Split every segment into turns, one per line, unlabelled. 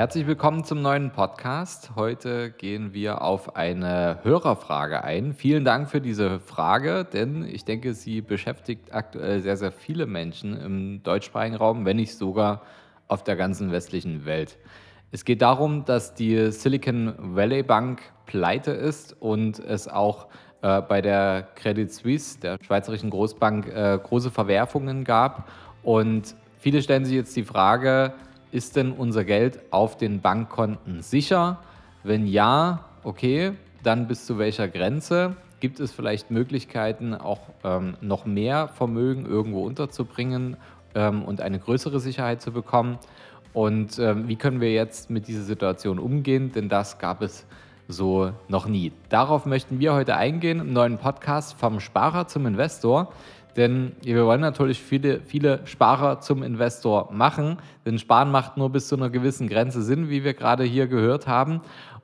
Herzlich willkommen zum neuen Podcast. Heute gehen wir auf eine Hörerfrage ein. Vielen Dank für diese Frage, denn ich denke, sie beschäftigt aktuell sehr, sehr viele Menschen im deutschsprachigen Raum, wenn nicht sogar auf der ganzen westlichen Welt. Es geht darum, dass die Silicon Valley Bank pleite ist und es auch äh, bei der Credit Suisse, der schweizerischen Großbank, äh, große Verwerfungen gab. Und viele stellen sich jetzt die Frage, ist denn unser Geld auf den Bankkonten sicher? Wenn ja, okay, dann bis zu welcher Grenze? Gibt es vielleicht Möglichkeiten, auch ähm, noch mehr Vermögen irgendwo unterzubringen ähm, und eine größere Sicherheit zu bekommen? Und ähm, wie können wir jetzt mit dieser Situation umgehen? Denn das gab es so noch nie. Darauf möchten wir heute eingehen im neuen Podcast vom Sparer zum Investor. Denn wir wollen natürlich viele, viele Sparer zum Investor machen. Denn Sparen macht nur bis zu einer gewissen Grenze Sinn, wie wir gerade hier gehört haben.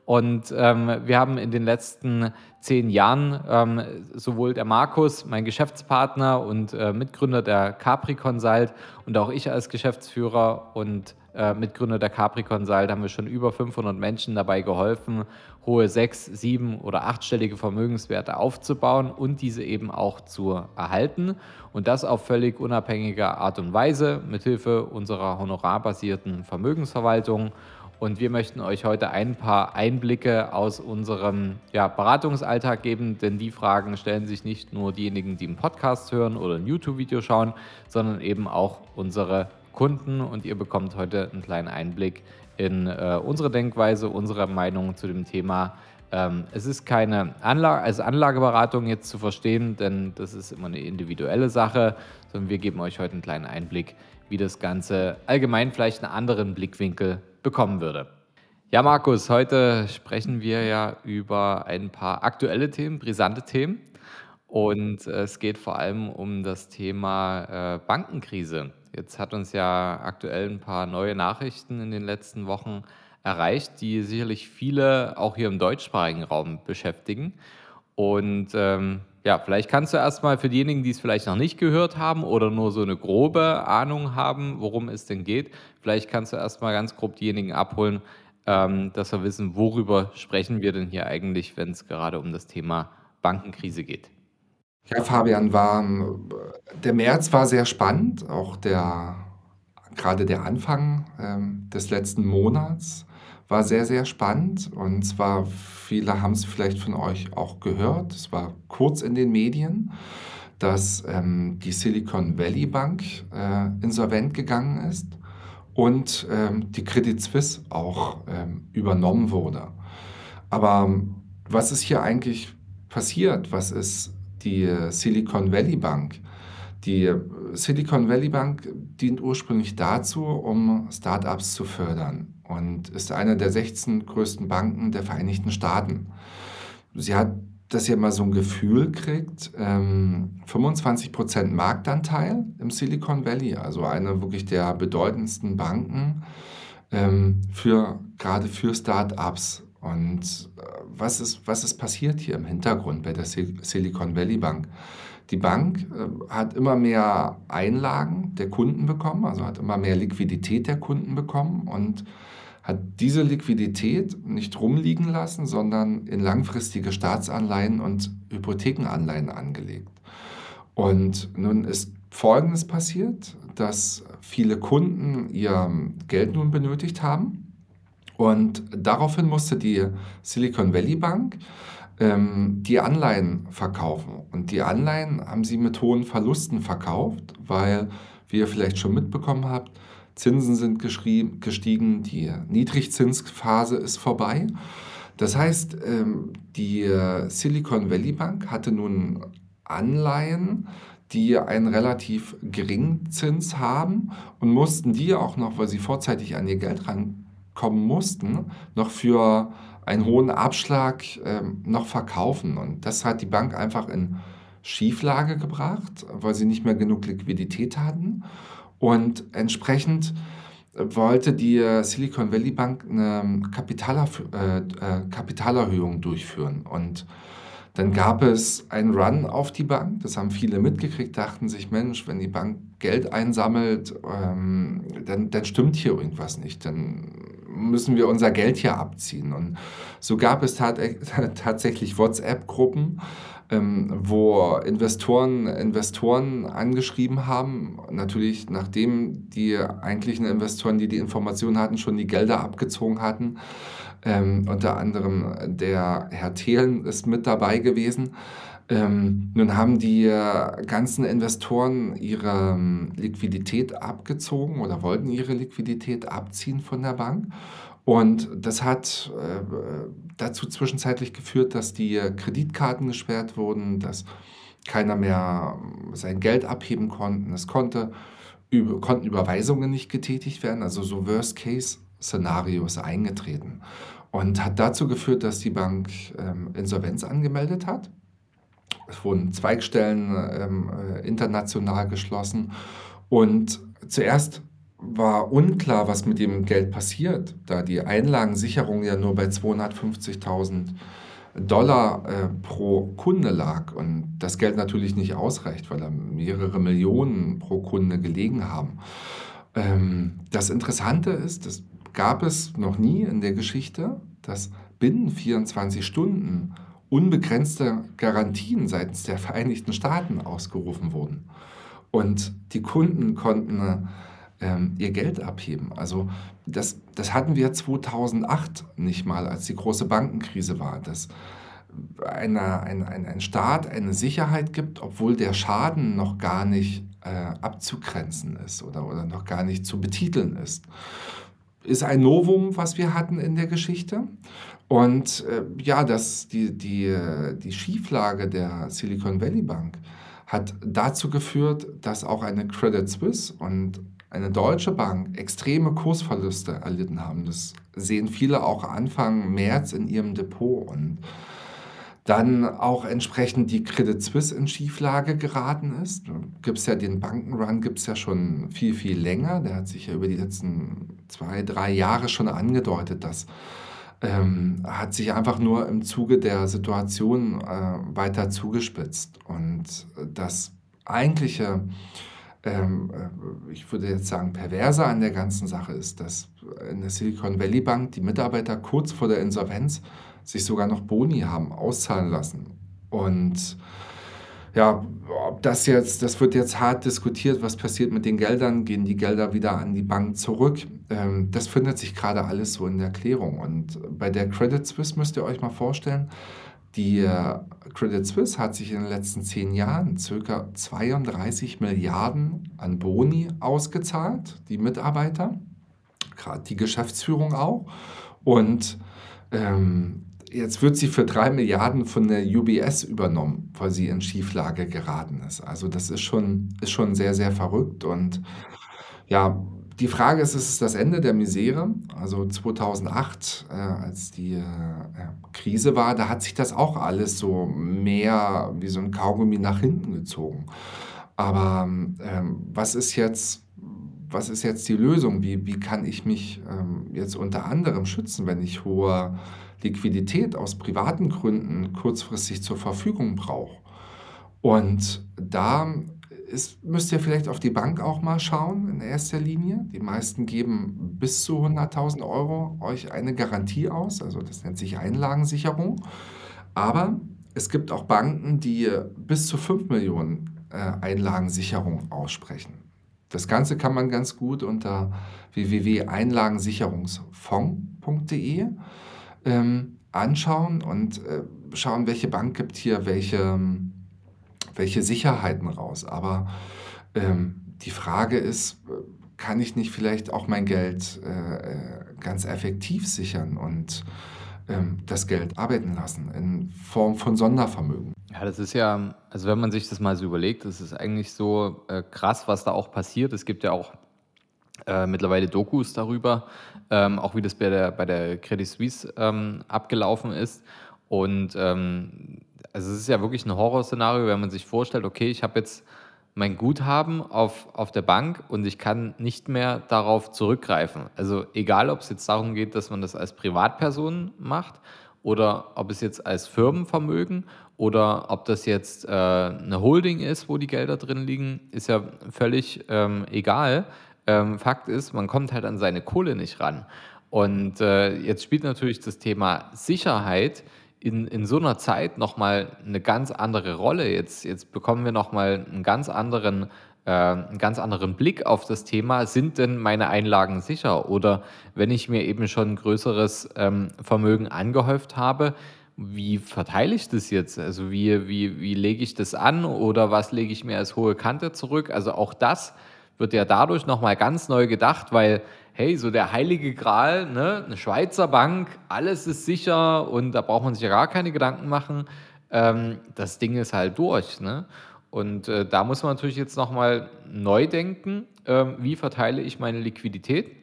Und ähm, wir haben in den letzten zehn Jahren ähm, sowohl der Markus, mein Geschäftspartner und äh, Mitgründer der Capri Consult und auch ich als Geschäftsführer und äh, Mitgründer der Capri Consult haben wir schon über 500 Menschen dabei geholfen, hohe sechs-, sieben- oder achtstellige Vermögenswerte aufzubauen und diese eben auch zu erhalten. Und das auf völlig unabhängiger Art und Weise mithilfe unserer honorarbasierten Vermögensverwaltung. Und wir möchten euch heute ein paar Einblicke aus unserem ja, Beratungsalltag geben, denn die Fragen stellen sich nicht nur diejenigen, die einen Podcast hören oder ein YouTube-Video schauen, sondern eben auch unsere Kunden. Und ihr bekommt heute einen kleinen Einblick in äh, unsere Denkweise, unsere Meinung zu dem Thema. Ähm, es ist keine Anlage, also Anlageberatung jetzt zu verstehen, denn das ist immer eine individuelle Sache, sondern wir geben euch heute einen kleinen Einblick, wie das Ganze allgemein vielleicht einen anderen Blickwinkel bekommen würde. Ja, Markus, heute sprechen wir ja über ein paar aktuelle Themen, brisante Themen. Und es geht vor allem um das Thema äh, Bankenkrise. Jetzt hat uns ja aktuell ein paar neue Nachrichten in den letzten Wochen erreicht, die sicherlich viele auch hier im deutschsprachigen Raum beschäftigen. Und ähm, ja, vielleicht kannst du erstmal für diejenigen, die es vielleicht noch nicht gehört haben oder nur so eine grobe Ahnung haben, worum es denn geht, vielleicht kannst du erstmal ganz grob diejenigen abholen, ähm, dass wir wissen, worüber sprechen wir denn hier eigentlich, wenn es gerade um das Thema Bankenkrise geht.
Ja, Fabian, war, der März war sehr spannend, auch der, gerade der Anfang ähm, des letzten Monats war sehr, sehr spannend. Und zwar, viele haben es vielleicht von euch auch gehört, es war kurz in den Medien, dass ähm, die Silicon Valley Bank äh, insolvent gegangen ist und ähm, die Credit Suisse auch ähm, übernommen wurde. Aber was ist hier eigentlich passiert? Was ist die Silicon Valley Bank? Die Silicon Valley Bank dient ursprünglich dazu, um Startups zu fördern und ist eine der 16 größten Banken der Vereinigten Staaten. Sie hat, dass ihr mal so ein Gefühl kriegt, ähm, 25% Marktanteil im Silicon Valley, also eine wirklich der bedeutendsten Banken ähm, für, gerade für Startups. Und äh, was, ist, was ist passiert hier im Hintergrund bei der Silicon Valley Bank? Die Bank äh, hat immer mehr Einlagen der Kunden bekommen, also hat immer mehr Liquidität der Kunden bekommen und hat diese Liquidität nicht rumliegen lassen, sondern in langfristige Staatsanleihen und Hypothekenanleihen angelegt. Und nun ist Folgendes passiert, dass viele Kunden ihr Geld nun benötigt haben und daraufhin musste die Silicon Valley Bank ähm, die Anleihen verkaufen. Und die Anleihen haben sie mit hohen Verlusten verkauft, weil, wie ihr vielleicht schon mitbekommen habt, Zinsen sind gestiegen, die Niedrigzinsphase ist vorbei. Das heißt, ähm, die Silicon Valley Bank hatte nun Anleihen, die einen relativ geringen Zins haben und mussten die auch noch, weil sie vorzeitig an ihr Geld rankommen mussten, noch für einen hohen Abschlag ähm, noch verkaufen. Und das hat die Bank einfach in Schieflage gebracht, weil sie nicht mehr genug Liquidität hatten. Und entsprechend wollte die Silicon Valley Bank eine Kapitalerf äh, äh, Kapitalerhöhung durchführen. Und dann gab es einen Run auf die Bank. Das haben viele mitgekriegt, dachten sich, Mensch, wenn die Bank Geld einsammelt, ähm, dann, dann stimmt hier irgendwas nicht. Dann müssen wir unser Geld hier abziehen. Und so gab es tat tatsächlich WhatsApp-Gruppen, ähm, wo Investoren Investoren angeschrieben haben, natürlich nachdem die eigentlichen Investoren, die die Informationen hatten, schon die Gelder abgezogen hatten. Ähm, unter anderem der Herr Thelen ist mit dabei gewesen. Ähm, nun haben die ganzen Investoren ihre ähm, Liquidität abgezogen oder wollten ihre Liquidität abziehen von der Bank. Und das hat äh, dazu zwischenzeitlich geführt, dass die Kreditkarten gesperrt wurden, dass keiner mehr sein Geld abheben konnte. Es konnte, über, konnten Überweisungen nicht getätigt werden, also so Worst-Case-Szenario ist eingetreten. Und hat dazu geführt, dass die Bank ähm, Insolvenz angemeldet hat. Es wurden Zweigstellen ähm, äh, international geschlossen. Und zuerst war unklar, was mit dem Geld passiert, da die Einlagensicherung ja nur bei 250.000 Dollar äh, pro Kunde lag und das Geld natürlich nicht ausreicht, weil da mehrere Millionen pro Kunde gelegen haben. Ähm, das Interessante ist, das gab es noch nie in der Geschichte, dass binnen 24 Stunden unbegrenzte Garantien seitens der Vereinigten Staaten ausgerufen wurden. Und die Kunden konnten ähm, ihr Geld abheben. Also das, das hatten wir 2008 nicht mal, als die große Bankenkrise war. Dass eine, ein, ein, ein Staat eine Sicherheit gibt, obwohl der Schaden noch gar nicht äh, abzugrenzen ist oder, oder noch gar nicht zu betiteln ist. Ist ein Novum, was wir hatten in der Geschichte. Und äh, ja, das, die, die, die Schieflage der Silicon Valley Bank hat dazu geführt, dass auch eine Credit Suisse und eine deutsche Bank extreme Kursverluste erlitten haben. Das sehen viele auch Anfang März in ihrem Depot und dann auch entsprechend die Credit Suisse in Schieflage geraten ist. Gibt es ja den Bankenrun, gibt es ja schon viel, viel länger. Der hat sich ja über die letzten zwei, drei Jahre schon angedeutet, dass ähm, hat sich einfach nur im Zuge der Situation äh, weiter zugespitzt. Und das eigentliche ähm, äh, ich würde jetzt sagen, perverser an der ganzen Sache ist, dass in der Silicon Valley Bank die Mitarbeiter kurz vor der Insolvenz sich sogar noch Boni haben auszahlen lassen. Und ja, ob das jetzt, das wird jetzt hart diskutiert, was passiert mit den Geldern, gehen die Gelder wieder an die Bank zurück. Ähm, das findet sich gerade alles so in der Klärung. Und bei der Credit Suisse müsst ihr euch mal vorstellen, die äh, Credit Suisse hat sich in den letzten zehn Jahren ca. 32 Milliarden an Boni ausgezahlt, die Mitarbeiter, gerade die Geschäftsführung auch. Und ähm, jetzt wird sie für drei Milliarden von der UBS übernommen, weil sie in Schieflage geraten ist. Also das ist schon, ist schon sehr, sehr verrückt. Und ja, die Frage ist, ist es das Ende der Misere? Also 2008, äh, als die äh, Krise war, da hat sich das auch alles so mehr wie so ein Kaugummi nach hinten gezogen. Aber ähm, was ist jetzt, was ist jetzt die Lösung? Wie, wie kann ich mich ähm, jetzt unter anderem schützen, wenn ich hohe Liquidität aus privaten Gründen kurzfristig zur Verfügung brauche? Und da ist, müsst ihr vielleicht auf die Bank auch mal schauen in erster Linie. Die meisten geben bis zu 100.000 Euro euch eine Garantie aus, also das nennt sich Einlagensicherung. Aber es gibt auch Banken, die bis zu 5 Millionen äh, Einlagensicherung aussprechen. Das Ganze kann man ganz gut unter www.einlagensicherungsfonds.de ähm, anschauen und äh, schauen, welche Bank gibt hier welche welche Sicherheiten raus. Aber ähm, die Frage ist, kann ich nicht vielleicht auch mein Geld äh, ganz effektiv sichern und ähm, das Geld arbeiten lassen in Form von Sondervermögen?
Ja, das ist ja, also wenn man sich das mal so überlegt, das ist eigentlich so äh, krass, was da auch passiert. Es gibt ja auch äh, mittlerweile Dokus darüber, ähm, auch wie das bei der, bei der Credit Suisse ähm, abgelaufen ist. Und ähm, also es ist ja wirklich ein Horrorszenario, wenn man sich vorstellt, okay, ich habe jetzt mein Guthaben auf, auf der Bank und ich kann nicht mehr darauf zurückgreifen. Also egal, ob es jetzt darum geht, dass man das als Privatperson macht oder ob es jetzt als Firmenvermögen oder ob das jetzt äh, eine Holding ist, wo die Gelder drin liegen, ist ja völlig ähm, egal. Ähm, Fakt ist, man kommt halt an seine Kohle nicht ran. Und äh, jetzt spielt natürlich das Thema Sicherheit in, in so einer Zeit nochmal eine ganz andere Rolle. Jetzt, jetzt bekommen wir nochmal einen ganz anderen äh, einen ganz anderen Blick auf das Thema, sind denn meine Einlagen sicher? Oder wenn ich mir eben schon größeres ähm, Vermögen angehäuft habe, wie verteile ich das jetzt? Also wie, wie, wie lege ich das an oder was lege ich mir als hohe Kante zurück? Also auch das wird ja dadurch nochmal ganz neu gedacht, weil, hey, so der heilige Gral, ne, eine Schweizer Bank, alles ist sicher und da braucht man sich ja gar keine Gedanken machen. Ähm, das Ding ist halt durch. Ne? Und äh, da muss man natürlich jetzt nochmal neu denken, äh, wie verteile ich meine Liquidität?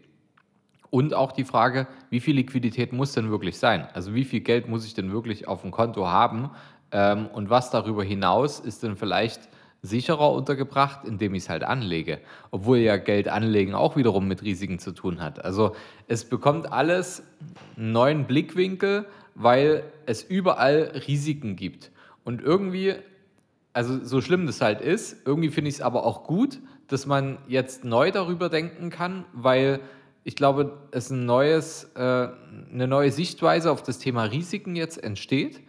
Und auch die Frage, wie viel Liquidität muss denn wirklich sein? Also wie viel Geld muss ich denn wirklich auf dem Konto haben? Ähm, und was darüber hinaus ist denn vielleicht sicherer untergebracht, indem ich es halt anlege. Obwohl ja Geld anlegen auch wiederum mit Risiken zu tun hat. Also es bekommt alles einen neuen Blickwinkel, weil es überall Risiken gibt. Und irgendwie also so schlimm das halt ist, irgendwie finde ich es aber auch gut, dass man jetzt neu darüber denken kann, weil ich glaube, es ein neues, äh, eine neue Sichtweise auf das Thema Risiken jetzt entsteht,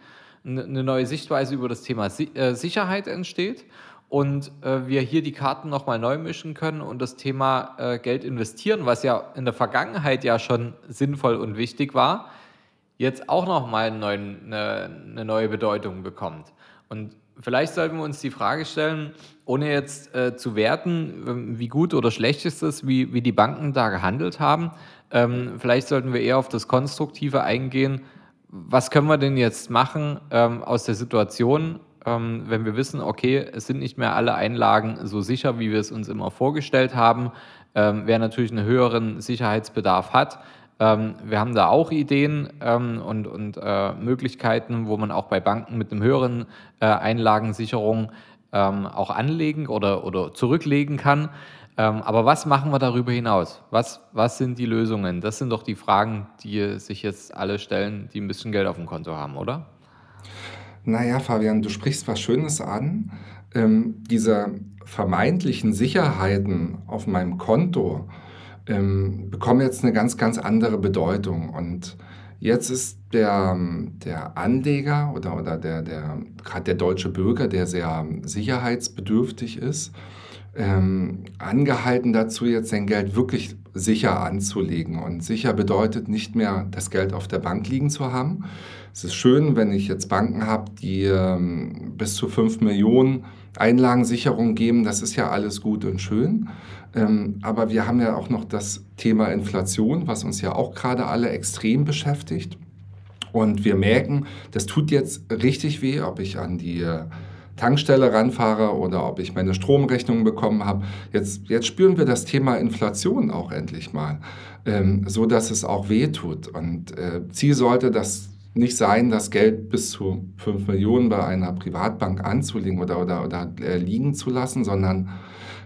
eine neue Sichtweise über das Thema äh, Sicherheit entsteht und äh, wir hier die Karten nochmal neu mischen können und das Thema äh, Geld investieren, was ja in der Vergangenheit ja schon sinnvoll und wichtig war, jetzt auch nochmal eine, eine neue Bedeutung bekommt. Und vielleicht sollten wir uns die Frage stellen, ohne jetzt äh, zu werten, ähm, wie gut oder schlecht ist es, wie, wie die Banken da gehandelt haben. Ähm, vielleicht sollten wir eher auf das Konstruktive eingehen. Was können wir denn jetzt machen ähm, aus der Situation, ähm, wenn wir wissen, okay, es sind nicht mehr alle Einlagen so sicher, wie wir es uns immer vorgestellt haben. Ähm, wer natürlich einen höheren Sicherheitsbedarf hat, ähm, wir haben da auch Ideen ähm, und, und äh, Möglichkeiten, wo man auch bei Banken mit einem höheren äh, Einlagensicherung ähm, auch anlegen oder, oder zurücklegen kann. Ähm, aber was machen wir darüber hinaus? Was, was sind die Lösungen? Das sind doch die Fragen, die sich jetzt alle stellen, die ein bisschen Geld auf dem Konto haben, oder?
Naja, Fabian, du sprichst was Schönes an. Ähm, diese vermeintlichen Sicherheiten auf meinem Konto, ähm, bekommen jetzt eine ganz, ganz andere Bedeutung. Und jetzt ist der, der Anleger oder, oder der, der, gerade der deutsche Bürger, der sehr sicherheitsbedürftig ist, ähm, angehalten dazu, jetzt sein Geld wirklich sicher anzulegen. Und sicher bedeutet nicht mehr, das Geld auf der Bank liegen zu haben. Es ist schön, wenn ich jetzt Banken habe, die ähm, bis zu 5 Millionen Einlagensicherung geben. Das ist ja alles gut und schön. Ähm, aber wir haben ja auch noch das Thema Inflation, was uns ja auch gerade alle extrem beschäftigt. Und wir merken, das tut jetzt richtig weh, ob ich an die äh, Tankstelle ranfahre oder ob ich meine Stromrechnung bekommen habe. Jetzt, jetzt spüren wir das Thema Inflation auch endlich mal, ähm, so dass es auch weh tut. Und äh, Ziel sollte das nicht sein, das Geld bis zu 5 Millionen bei einer Privatbank anzulegen oder, oder, oder äh, liegen zu lassen, sondern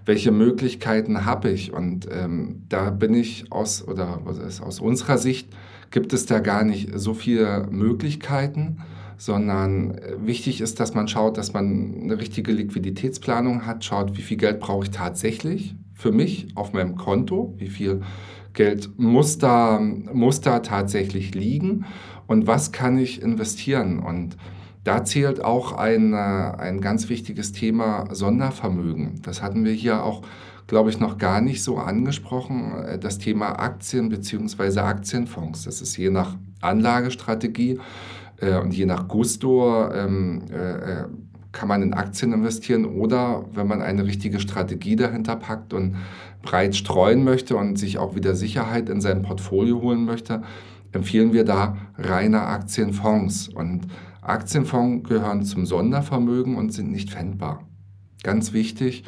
welche Möglichkeiten habe ich? Und ähm, da bin ich aus, oder aus unserer Sicht, gibt es da gar nicht so viele Möglichkeiten, sondern äh, wichtig ist, dass man schaut, dass man eine richtige Liquiditätsplanung hat, schaut, wie viel Geld brauche ich tatsächlich für mich auf meinem Konto, wie viel Geld muss da, muss da tatsächlich liegen und was kann ich investieren. Und da zählt auch ein, äh, ein ganz wichtiges Thema Sondervermögen. Das hatten wir hier auch, glaube ich, noch gar nicht so angesprochen. Äh, das Thema Aktien bzw. Aktienfonds. Das ist je nach Anlagestrategie äh, und je nach Gusto ähm, äh, kann man in Aktien investieren oder wenn man eine richtige Strategie dahinter packt und breit streuen möchte und sich auch wieder Sicherheit in sein Portfolio holen möchte, empfehlen wir da reine Aktienfonds. Und Aktienfonds gehören zum Sondervermögen und sind nicht pfändbar. Ganz wichtig,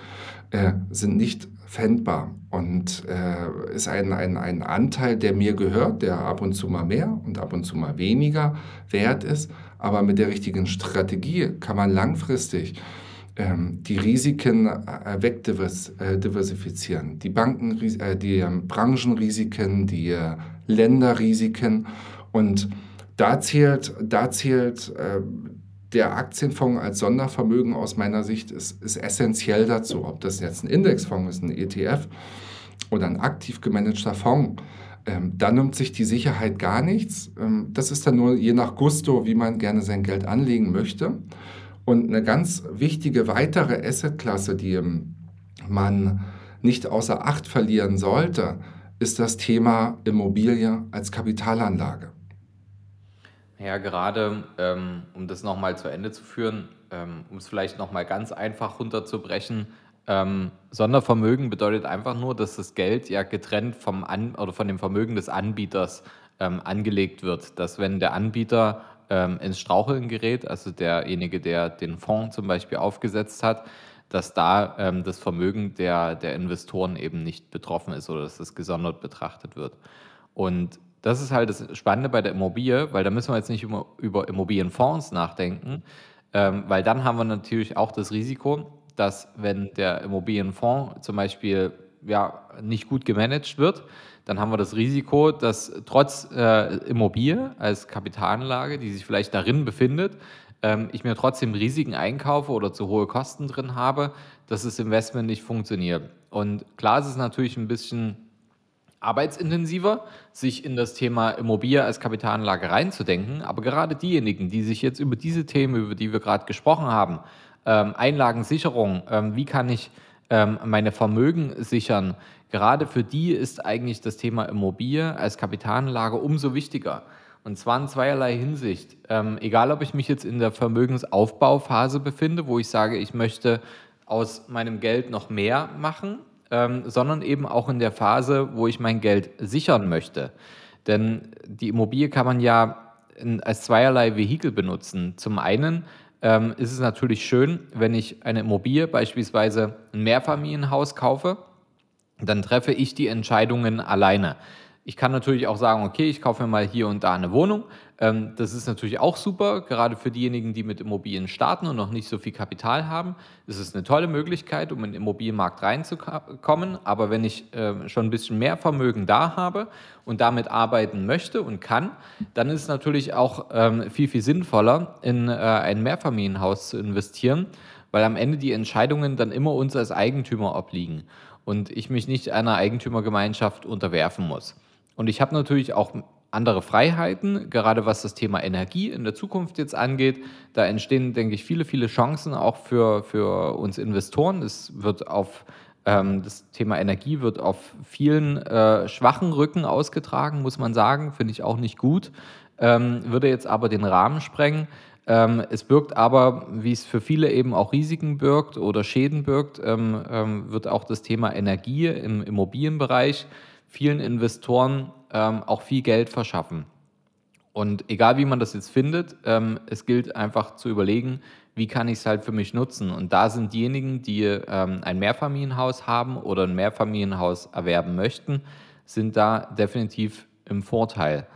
äh, sind nicht pfändbar und äh, ist ein, ein, ein Anteil, der mir gehört, der ab und zu mal mehr und ab und zu mal weniger wert ist. Aber mit der richtigen Strategie kann man langfristig ähm, die Risiken äh, wegdiversifizieren. Die Banken, äh, die ähm, Branchenrisiken, die äh, Länderrisiken und da zählt, da zählt äh, der Aktienfonds als Sondervermögen aus meiner Sicht ist, ist essentiell dazu. Ob das jetzt ein Indexfonds ist, ein ETF oder ein aktiv gemanagter Fonds. Ähm, da nimmt sich die Sicherheit gar nichts. Ähm, das ist dann nur je nach Gusto, wie man gerne sein Geld anlegen möchte. Und eine ganz wichtige weitere Assetklasse, die ähm, man nicht außer Acht verlieren sollte, ist das Thema Immobilie als Kapitalanlage.
Ja, gerade ähm, um das nochmal zu Ende zu führen, ähm, um es vielleicht nochmal ganz einfach runterzubrechen, ähm, Sondervermögen bedeutet einfach nur, dass das Geld ja getrennt vom An oder von dem Vermögen des Anbieters ähm, angelegt wird. Dass wenn der Anbieter ähm, ins Straucheln gerät, also derjenige, der den Fonds zum Beispiel aufgesetzt hat, dass da ähm, das Vermögen der, der Investoren eben nicht betroffen ist oder dass das gesondert betrachtet wird. Und das ist halt das Spannende bei der Immobilie, weil da müssen wir jetzt nicht über, über Immobilienfonds nachdenken, ähm, weil dann haben wir natürlich auch das Risiko, dass wenn der Immobilienfonds zum Beispiel ja, nicht gut gemanagt wird, dann haben wir das Risiko, dass trotz äh, Immobilie als Kapitalanlage, die sich vielleicht darin befindet, ähm, ich mir trotzdem Risiken einkaufe oder zu hohe Kosten drin habe, dass das Investment nicht funktioniert. Und klar ist es natürlich ein bisschen arbeitsintensiver, sich in das Thema Immobilie als Kapitalanlage reinzudenken. Aber gerade diejenigen, die sich jetzt über diese Themen, über die wir gerade gesprochen haben, ähm, Einlagensicherung, ähm, wie kann ich ähm, meine Vermögen sichern, gerade für die ist eigentlich das Thema Immobilie als Kapitalanlage umso wichtiger. Und zwar in zweierlei Hinsicht. Ähm, egal, ob ich mich jetzt in der Vermögensaufbauphase befinde, wo ich sage, ich möchte aus meinem Geld noch mehr machen, ähm, sondern eben auch in der Phase, wo ich mein Geld sichern möchte. Denn die Immobilie kann man ja in, als zweierlei Vehikel benutzen. Zum einen ähm, ist es natürlich schön, wenn ich eine Immobilie, beispielsweise ein Mehrfamilienhaus kaufe, dann treffe ich die Entscheidungen alleine. Ich kann natürlich auch sagen, okay, ich kaufe mir mal hier und da eine Wohnung. Ähm, das ist natürlich auch super, gerade für diejenigen, die mit Immobilien starten und noch nicht so viel Kapital haben. Ist eine tolle Möglichkeit, um in den Immobilienmarkt reinzukommen. Aber wenn ich ähm, schon ein bisschen mehr Vermögen da habe und damit arbeiten möchte und kann, dann ist es natürlich auch ähm, viel, viel sinnvoller, in äh, ein Mehrfamilienhaus zu investieren, weil am Ende die Entscheidungen dann immer uns als Eigentümer obliegen und ich mich nicht einer Eigentümergemeinschaft unterwerfen muss. Und ich habe natürlich auch andere Freiheiten, gerade was das Thema Energie in der Zukunft jetzt angeht. Da entstehen, denke ich, viele, viele Chancen auch für, für uns Investoren. Es wird auf ähm, das Thema Energie wird auf vielen äh, schwachen Rücken ausgetragen, muss man sagen. Finde ich auch nicht gut. Ähm, würde jetzt aber den Rahmen sprengen. Ähm, es birgt aber, wie es für viele eben auch Risiken birgt oder Schäden birgt, ähm, ähm, wird auch das Thema Energie im Immobilienbereich vielen Investoren ähm, auch viel Geld verschaffen. Und egal wie man das jetzt findet, ähm, es gilt einfach zu überlegen, wie kann ich es halt für mich nutzen. Und da sind diejenigen, die ähm, ein Mehrfamilienhaus haben oder ein Mehrfamilienhaus erwerben möchten, sind da definitiv im Vorteil.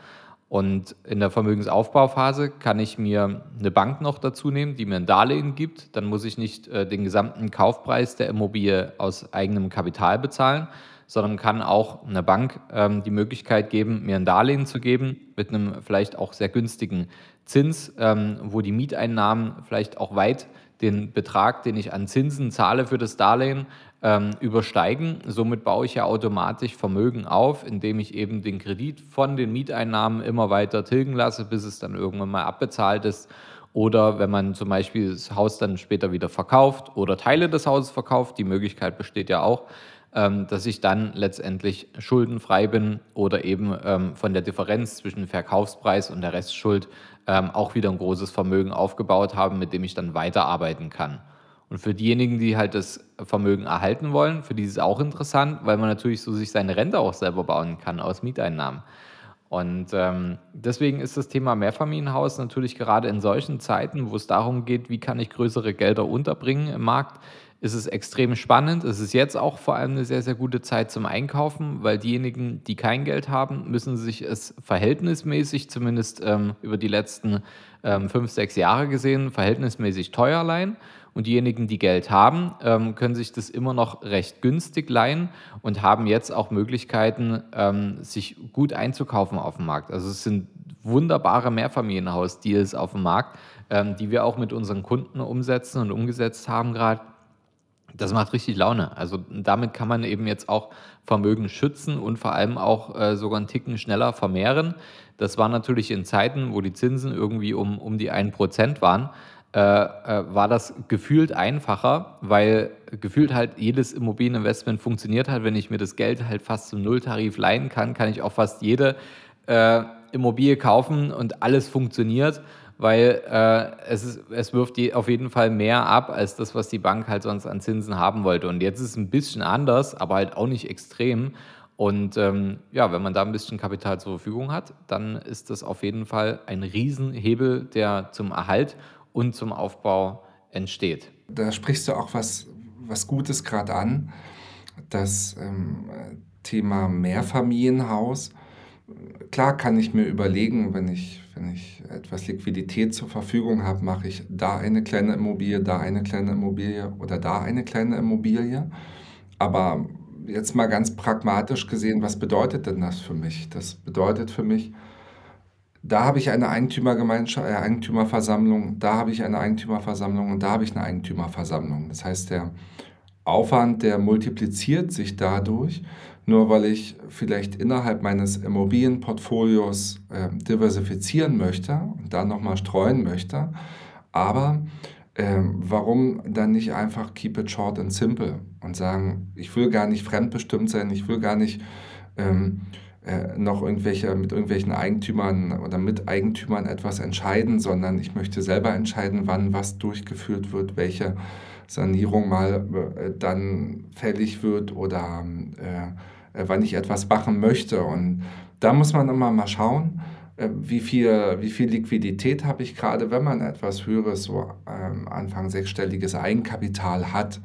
Und in der Vermögensaufbauphase kann ich mir eine Bank noch dazu nehmen, die mir ein Darlehen gibt. Dann muss ich nicht äh, den gesamten Kaufpreis der Immobilie aus eigenem Kapital bezahlen, sondern kann auch einer Bank ähm, die Möglichkeit geben, mir ein Darlehen zu geben mit einem vielleicht auch sehr günstigen Zins, ähm, wo die Mieteinnahmen vielleicht auch weit den Betrag, den ich an Zinsen zahle für das Darlehen, ähm, übersteigen. Somit baue ich ja automatisch Vermögen auf, indem ich eben den Kredit von den Mieteinnahmen immer weiter tilgen lasse, bis es dann irgendwann mal abbezahlt ist. Oder wenn man zum Beispiel das Haus dann später wieder verkauft oder Teile des Hauses verkauft, die Möglichkeit besteht ja auch, dass ich dann letztendlich schuldenfrei bin oder eben ähm, von der Differenz zwischen Verkaufspreis und der Restschuld ähm, auch wieder ein großes Vermögen aufgebaut habe, mit dem ich dann weiterarbeiten kann. Und für diejenigen, die halt das Vermögen erhalten wollen, für die ist es auch interessant, weil man natürlich so sich seine Rente auch selber bauen kann aus Mieteinnahmen. Und ähm, deswegen ist das Thema Mehrfamilienhaus natürlich gerade in solchen Zeiten, wo es darum geht, wie kann ich größere Gelder unterbringen im Markt, ist es extrem spannend. Es ist jetzt auch vor allem eine sehr, sehr gute Zeit zum Einkaufen, weil diejenigen, die kein Geld haben, müssen sich es verhältnismäßig, zumindest ähm, über die letzten ähm, fünf, sechs Jahre gesehen, verhältnismäßig teuer leihen. Und diejenigen, die Geld haben, ähm, können sich das immer noch recht günstig leihen und haben jetzt auch Möglichkeiten, ähm, sich gut einzukaufen auf dem Markt. Also es sind wunderbare Mehrfamilienhaus-Deals auf dem Markt, ähm, die wir auch mit unseren Kunden umsetzen und umgesetzt haben gerade Das macht richtig Laune. Also damit kann man eben jetzt auch Vermögen schützen und vor allem auch äh, sogar einen Ticken schneller vermehren. Das war natürlich in Zeiten, wo die Zinsen irgendwie um, um die 1% waren, äh, äh, war das gefühlt einfacher, weil gefühlt halt jedes Immobilieninvestment funktioniert hat. Wenn ich mir das Geld halt fast zum Nulltarif leihen kann, kann ich auch fast jede äh, Immobilie kaufen und alles funktioniert weil äh, es, ist, es wirft die auf jeden Fall mehr ab als das, was die Bank halt sonst an Zinsen haben wollte. Und jetzt ist es ein bisschen anders, aber halt auch nicht extrem. Und ähm, ja, wenn man da ein bisschen Kapital zur Verfügung hat, dann ist das auf jeden Fall ein Riesenhebel, der zum Erhalt und zum Aufbau entsteht.
Da sprichst du auch was, was Gutes gerade an. Das ähm, Thema Mehrfamilienhaus Klar kann ich mir überlegen, wenn ich, wenn ich etwas Liquidität zur Verfügung habe, mache ich da eine kleine Immobilie, da eine kleine Immobilie oder da eine kleine Immobilie. Aber jetzt mal ganz pragmatisch gesehen, was bedeutet denn das für mich? Das bedeutet für mich, da habe ich eine Eigentümergemeinschaft, äh, Eigentümerversammlung, da habe ich eine Eigentümerversammlung und da habe ich eine Eigentümerversammlung. Das heißt, der Aufwand, der multipliziert sich dadurch nur weil ich vielleicht innerhalb meines Immobilienportfolios äh, diversifizieren möchte und da nochmal streuen möchte. Aber äh, warum dann nicht einfach keep it short and simple und sagen, ich will gar nicht fremdbestimmt sein, ich will gar nicht ähm, äh, noch irgendwelche, mit irgendwelchen Eigentümern oder Miteigentümern etwas entscheiden, sondern ich möchte selber entscheiden, wann was durchgeführt wird, welche Sanierung mal äh, dann fällig wird oder äh, äh, wann ich etwas machen möchte. Und da muss man immer mal schauen, äh, wie viel, wie viel Liquidität habe ich gerade, wenn man etwas höheres, so ähm, Anfang sechsstelliges Eigenkapital hat.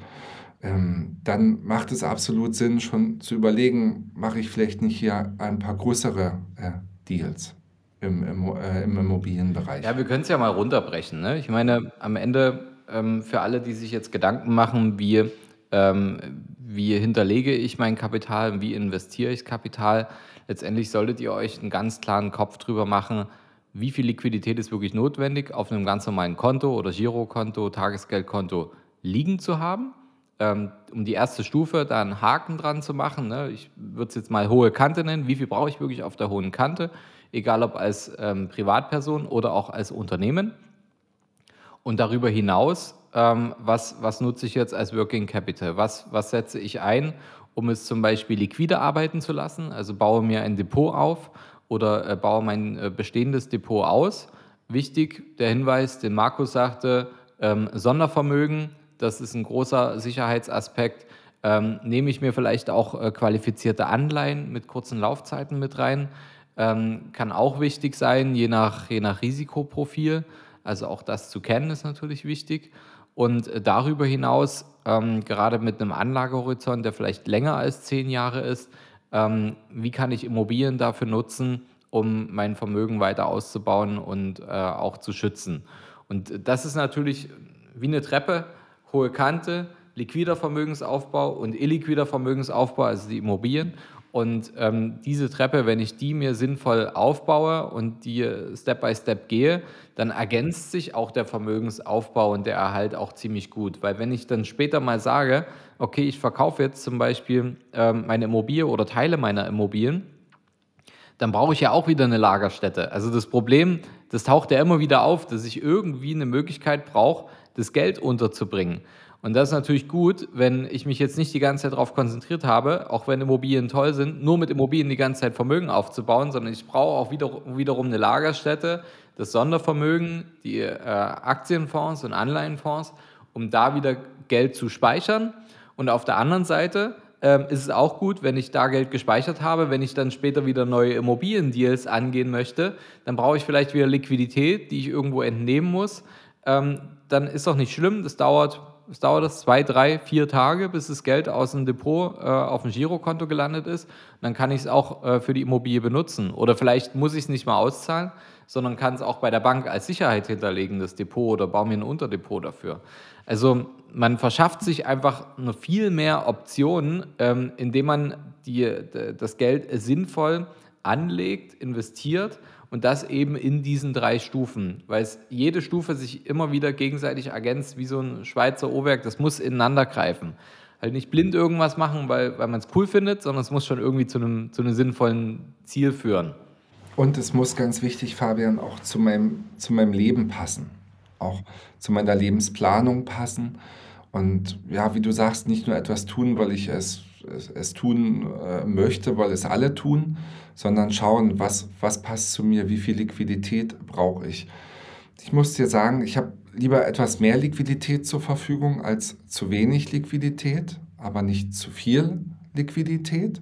Ähm, dann macht es absolut Sinn, schon zu überlegen, mache ich vielleicht nicht hier ein paar größere äh, Deals im, im, äh, im Immobilienbereich.
Ja, wir können es ja mal runterbrechen. Ne? Ich meine, am Ende ähm, für alle, die sich jetzt Gedanken machen, wie ähm, wie hinterlege ich mein Kapital, wie investiere ich Kapital. Letztendlich solltet ihr euch einen ganz klaren Kopf drüber machen, wie viel Liquidität ist wirklich notwendig, auf einem ganz normalen Konto oder Girokonto, Tagesgeldkonto liegen zu haben. Ähm, um die erste Stufe da einen Haken dran zu machen. Ne? Ich würde es jetzt mal hohe Kante nennen. Wie viel brauche ich wirklich auf der hohen Kante? Egal ob als ähm, Privatperson oder auch als Unternehmen. Und darüber hinaus ähm, was, was nutze ich jetzt als Working Capital? Was, was setze ich ein, um es zum Beispiel liquide arbeiten zu lassen? Also baue mir ein Depot auf oder äh, baue mein äh, bestehendes Depot aus. Wichtig, der Hinweis, den Markus sagte, ähm, Sondervermögen, das ist ein großer Sicherheitsaspekt. Ähm, nehme ich mir vielleicht auch äh, qualifizierte Anleihen mit kurzen Laufzeiten mit rein. Ähm, kann auch wichtig sein, je nach, je nach Risikoprofil. Also auch das zu kennen ist natürlich wichtig. Und äh, darüber hinaus, ähm, gerade mit einem Anlagehorizont, der vielleicht länger als zehn Jahre ist, ähm, wie kann ich Immobilien dafür nutzen, um mein Vermögen weiter auszubauen und äh, auch zu schützen. Und das ist natürlich wie eine Treppe, hohe Kante, liquider Vermögensaufbau und illiquider Vermögensaufbau, also die Immobilien. Und ähm, diese Treppe, wenn ich die mir sinnvoll aufbaue und die Step by Step gehe, dann ergänzt sich auch der Vermögensaufbau und der Erhalt auch ziemlich gut. Weil wenn ich dann später mal sage, okay, ich verkaufe jetzt zum Beispiel ähm, meine Immobilie oder Teile meiner Immobilien, dann brauche ich ja auch wieder eine Lagerstätte. Also das Problem, das taucht ja immer wieder auf, dass ich irgendwie eine Möglichkeit brauche, das Geld unterzubringen. Und das ist natürlich gut, wenn ich mich jetzt nicht die ganze Zeit darauf konzentriert habe, auch wenn Immobilien toll sind, nur mit Immobilien die ganze Zeit Vermögen aufzubauen, sondern ich brauche auch wieder, wiederum eine Lagerstätte, das Sondervermögen, die äh, Aktienfonds und Anleihenfonds, um da wieder Geld zu speichern. Und auf der anderen Seite ähm, ist es auch gut, wenn ich da Geld gespeichert habe, wenn ich dann später wieder neue Immobiliendeals angehen möchte, dann brauche ich vielleicht wieder Liquidität, die ich irgendwo entnehmen muss. Ähm, dann ist doch nicht schlimm, das dauert es dauert das zwei, drei, vier Tage, bis das Geld aus dem Depot äh, auf dem Girokonto gelandet ist. Dann kann ich es auch äh, für die Immobilie benutzen. Oder vielleicht muss ich es nicht mal auszahlen, sondern kann es auch bei der Bank als Sicherheit hinterlegen, das Depot, oder baue mir ein Unterdepot dafür. Also man verschafft sich einfach noch viel mehr Optionen, ähm, indem man die, das Geld sinnvoll anlegt, investiert und das eben in diesen drei Stufen, weil es jede Stufe sich immer wieder gegenseitig ergänzt, wie so ein Schweizer Uhrwerk, das muss ineinander greifen. Halt nicht blind irgendwas machen, weil, weil man es cool findet, sondern es muss schon irgendwie zu einem, zu einem sinnvollen Ziel führen.
Und es muss ganz wichtig, Fabian, auch zu meinem, zu meinem Leben passen, auch zu meiner Lebensplanung passen. Und ja, wie du sagst, nicht nur etwas tun, weil ich es, es, tun äh, möchte, weil es alle tun, sondern schauen, was, was passt zu mir, wie viel Liquidität brauche ich. Ich muss dir sagen, ich habe lieber etwas mehr Liquidität zur Verfügung als zu wenig Liquidität, aber nicht zu viel Liquidität,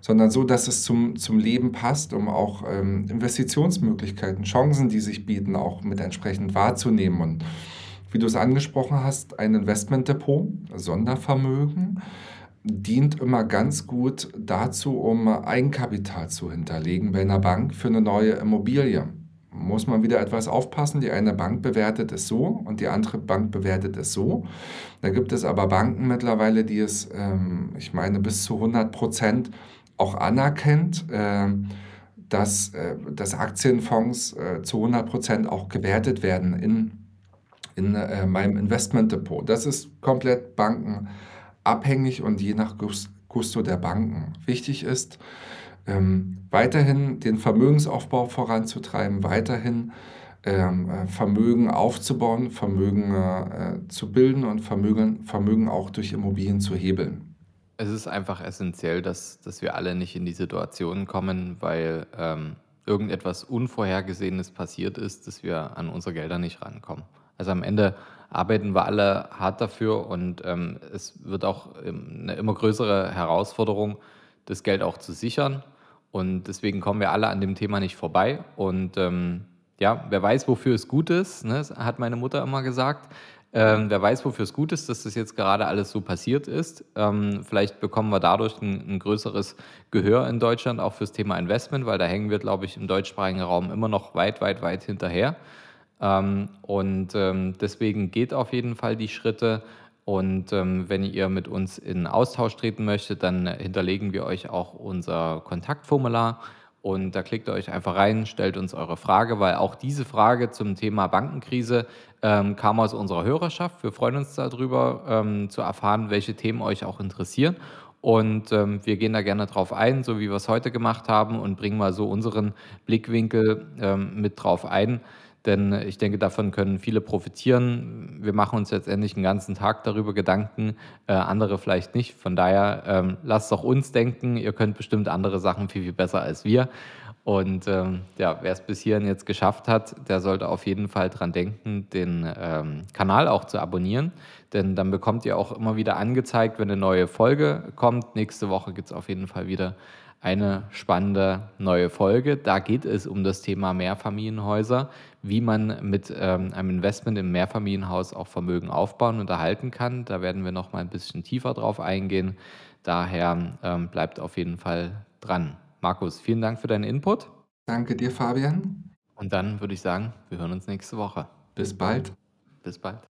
sondern so, dass es zum, zum Leben passt, um auch ähm, Investitionsmöglichkeiten, Chancen, die sich bieten, auch mit entsprechend wahrzunehmen. Und wie du es angesprochen hast, ein Investmentdepot, Sondervermögen, dient immer ganz gut dazu, um Eigenkapital zu hinterlegen bei einer Bank für eine neue Immobilie. Muss man wieder etwas aufpassen. Die eine Bank bewertet es so und die andere Bank bewertet es so. Da gibt es aber Banken mittlerweile, die es, ähm, ich meine, bis zu 100 Prozent auch anerkennt, äh, dass, äh, dass Aktienfonds äh, zu 100 Prozent auch gewertet werden in, in äh, meinem Investmentdepot. Das ist komplett bankenabhängig und je nach Gusto der Banken. Wichtig ist, ähm, weiterhin den Vermögensaufbau voranzutreiben, weiterhin ähm, äh, Vermögen aufzubauen, Vermögen äh, zu bilden und Vermögen, Vermögen auch durch Immobilien zu hebeln.
Es ist einfach essentiell, dass, dass wir alle nicht in die Situation kommen, weil ähm, irgendetwas Unvorhergesehenes passiert ist, dass wir an unsere Gelder nicht rankommen. Also am Ende arbeiten wir alle hart dafür und ähm, es wird auch ähm, eine immer größere Herausforderung, das Geld auch zu sichern. Und deswegen kommen wir alle an dem Thema nicht vorbei. Und ähm, ja, wer weiß, wofür es gut ist, ne, hat meine Mutter immer gesagt. Ähm, wer weiß, wofür es gut ist, dass das jetzt gerade alles so passiert ist. Ähm, vielleicht bekommen wir dadurch ein, ein, größeres Gehör in Deutschland auch fürs Thema Investment, weil da hängen wir, glaube ich, im deutschsprachigen Raum immer noch weit, weit, weit hinterher. Ähm, und ähm, deswegen geht auf jeden Fall die Schritte. Und ähm, wenn ihr mit uns in Austausch treten möchtet, dann hinterlegen wir euch auch unser Kontaktformular. Und da klickt ihr euch einfach rein, stellt uns eure Frage, weil auch diese Frage zum Thema Bankenkrise ähm, kam aus unserer Hörerschaft. Wir freuen uns darüber, ähm, zu erfahren, welche Themen euch auch interessieren. Und ähm, wir gehen da gerne drauf ein, so wie wir es heute gemacht haben, und bringen mal so unseren Blickwinkel mit drauf ein. Denn ich denke, davon können viele profitieren. Wir machen uns letztendlich einen ganzen Tag darüber Gedanken, äh, andere vielleicht nicht. Von daher ähm, lasst auch uns denken. Ihr könnt bestimmt andere Sachen viel, viel besser als wir. Und ähm, ja, wer es bis hierhin jetzt geschafft hat, der sollte auf jeden Fall dran denken, den ähm, Kanal auch zu abonnieren. Denn dann bekommt ihr auch immer wieder angezeigt, wenn eine neue Folge kommt. Nächste Woche gibt es auf jeden Fall wieder eine spannende neue Folge. Da geht es um das Thema Mehrfamilienhäuser, wie man mit ähm, einem Investment im Mehrfamilienhaus auch Vermögen aufbauen und erhalten kann. Da werden wir noch mal ein bisschen tiefer drauf eingehen. Daher ähm, bleibt auf jeden Fall dran. Markus, vielen Dank für deinen Input.
Danke dir, Fabian.
Und dann würde ich sagen, wir hören uns nächste Woche.
Bis bald.
Bis bald.